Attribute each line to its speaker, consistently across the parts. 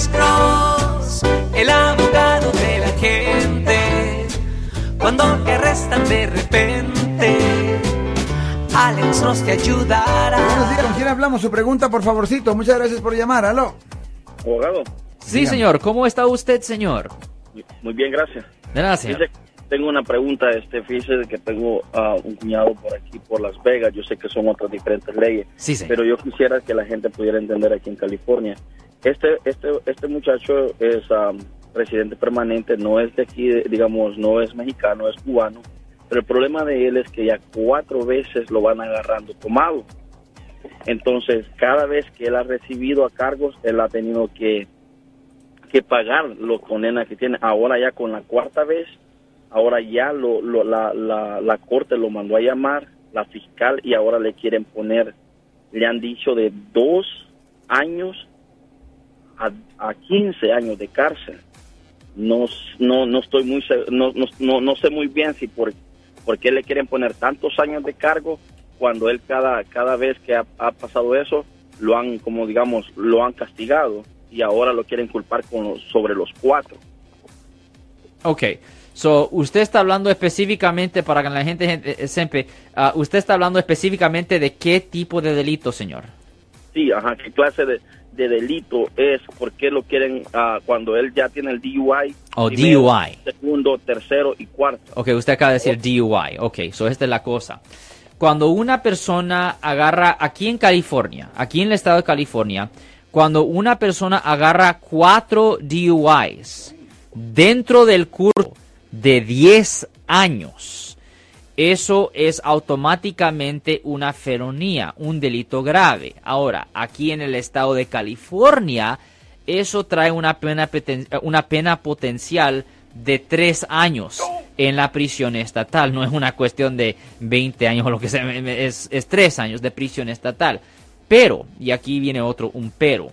Speaker 1: Alex Cross, el abogado de la gente. Cuando te arrestan de repente, Alex Cross te ayudará.
Speaker 2: Buenos días, ¿con quién hablamos? Su pregunta, por favorcito. Muchas gracias por llamar. Aló.
Speaker 3: Abogado,
Speaker 4: Sí, señor. ¿Cómo está usted, señor?
Speaker 3: muy bien, gracias.
Speaker 4: Gracias.
Speaker 3: Tengo una pregunta, este, fíjese de que tengo a un cuñado por aquí, por Las Vegas. Yo sé que son otras diferentes leyes,
Speaker 4: Sí, señor.
Speaker 3: pero yo quisiera que la gente pudiera entender aquí en California. Este, este, este muchacho es um, residente permanente, no es de aquí, digamos, no es mexicano, es cubano. Pero el problema de él es que ya cuatro veces lo van agarrando tomado. Entonces, cada vez que él ha recibido a cargos, él ha tenido que, que pagar los condenas que tiene. Ahora ya con la cuarta vez, ahora ya lo, lo- la, la, la corte lo mandó a llamar, la fiscal, y ahora le quieren poner, le han dicho de dos años a, a 15 años de cárcel. No, no, no estoy muy, no, no, no, sé muy bien si por, por qué le quieren poner tantos años de cargo cuando él cada, cada vez que ha, ha pasado eso, lo han, como digamos, lo han castigado y ahora lo quieren culpar con los- sobre los cuatro.
Speaker 4: Ok. So, usted está hablando específicamente, para que la gente gente, eh, siempre, ah, usted está hablando específicamente de qué tipo de delito, señor.
Speaker 3: Sí, ajá, qué clase de, de delito es, por qué lo quieren ah, cuando él ya tiene el DUI.
Speaker 4: Oh,
Speaker 3: primero,
Speaker 4: DUI.
Speaker 3: Segundo, tercero y cuarto.
Speaker 4: Ok, usted acaba de decir DUI. Ok, so esta es la cosa. Cuando una persona agarra, aquí en California, aquí en el estado de California, cuando una persona agarra cuatro DUIs dentro del curso de 10 años, eso es automáticamente una felonía, un delito grave. Ahora, aquí en el estado de California, eso trae una pena, potencial de tres años en la prisión estatal. No es una cuestión de 20 años o lo que sea, es, es tres años de prisión estatal. Pero, y aquí viene otro, un pero.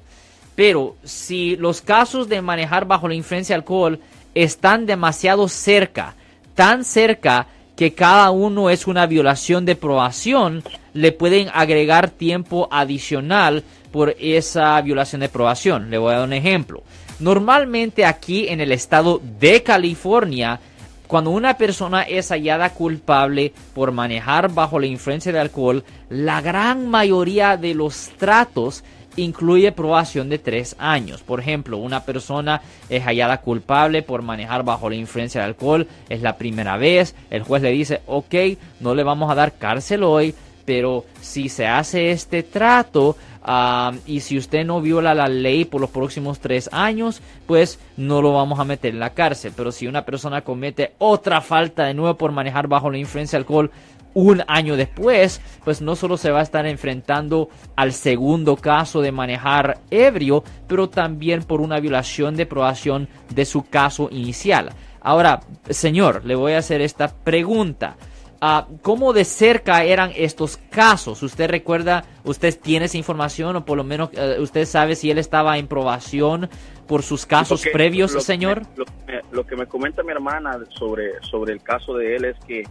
Speaker 4: Pero si los casos de manejar bajo la influencia de alcohol están demasiado cerca, tan cerca que cada uno es una violación de probación, le pueden agregar tiempo adicional por esa violación de probación. Le voy a dar un ejemplo. Normalmente aquí en el estado de California, cuando una persona es hallada culpable por manejar bajo la influencia de alcohol, la gran mayoría de los tratos incluye probación de tres años. Por ejemplo, una persona es hallada culpable por manejar bajo la influencia de alcohol, es la primera vez, el juez le dice, ok, no le vamos a dar cárcel hoy, pero si se hace este trato ah, y si usted no viola la ley por los próximos tres años, pues no lo vamos a meter en la cárcel. Pero si una persona comete otra falta de nuevo por manejar bajo la influencia de alcohol, un año después, pues no solo se va a estar enfrentando al segundo caso de manejar ebrio, pero también por una violación de probación de su caso inicial. Ahora, señor, le voy a hacer esta pregunta. Ah, ¿Cómo de cerca eran estos casos? ¿Usted recuerda, usted tiene esa información o por lo menos eh, usted sabe si él estaba en probación por sus casos previos,
Speaker 3: lo
Speaker 4: señor?
Speaker 3: lo, que me, lo que me comenta mi hermana sobre, sobre el caso de él es que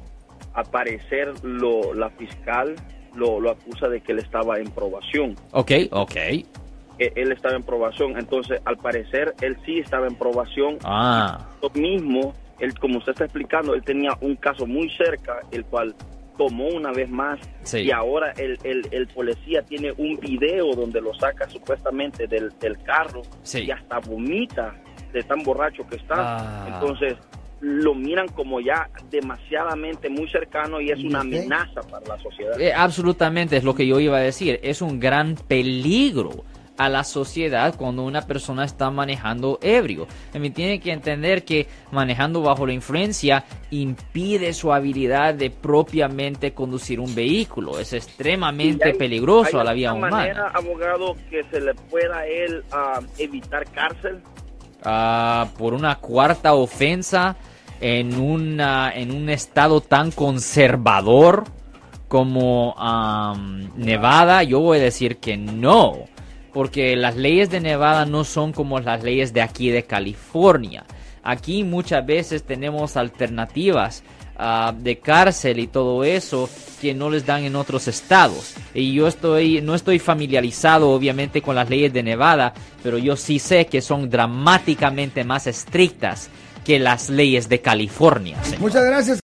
Speaker 3: al parecer lo, la fiscal lo, lo acusa de que él estaba en probación.
Speaker 4: Ok, ok.
Speaker 3: que Él estaba en probación, entonces al parecer él sí estaba en probación.
Speaker 4: Ah,
Speaker 3: Lo mismo, él, como usted está explicando, él tenía un caso muy cerca, el cual tomó una vez más
Speaker 4: Sí.
Speaker 3: y ahora el, el, el policía tiene un video donde lo saca supuestamente del, del carro
Speaker 4: Sí.
Speaker 3: y hasta vomita de tan borracho que está.
Speaker 4: Ah.
Speaker 3: Entonces lo miran como ya demasiadamente muy cercano y es una amenaza para la sociedad.
Speaker 4: Eh, absolutamente es lo que yo iba a decir. Es un gran peligro a la sociedad cuando una persona está manejando ebrio. Mean, tiene que entender que manejando bajo la influencia impide su habilidad de propiamente conducir un vehículo. Es extremadamente
Speaker 3: hay-
Speaker 4: peligroso
Speaker 3: ¿hay
Speaker 4: a la vida
Speaker 3: alguna
Speaker 4: humana.
Speaker 3: manera, abogado, que se le pueda a él ah, evitar cárcel?
Speaker 4: Ah, por una cuarta ofensa en, una, en un estado tan conservador como am, Nevada, yo voy a decir que no, porque las leyes de Nevada no son como las leyes de aquí de California. Aquí muchas veces tenemos alternativas ah, de cárcel y todo eso que no les dan en otros estados. Y yo estoy, no estoy familiarizado obviamente con las leyes de Nevada, pero yo sí sé que son dramáticamente más estrictas que las leyes de California.
Speaker 2: Muchas gracias.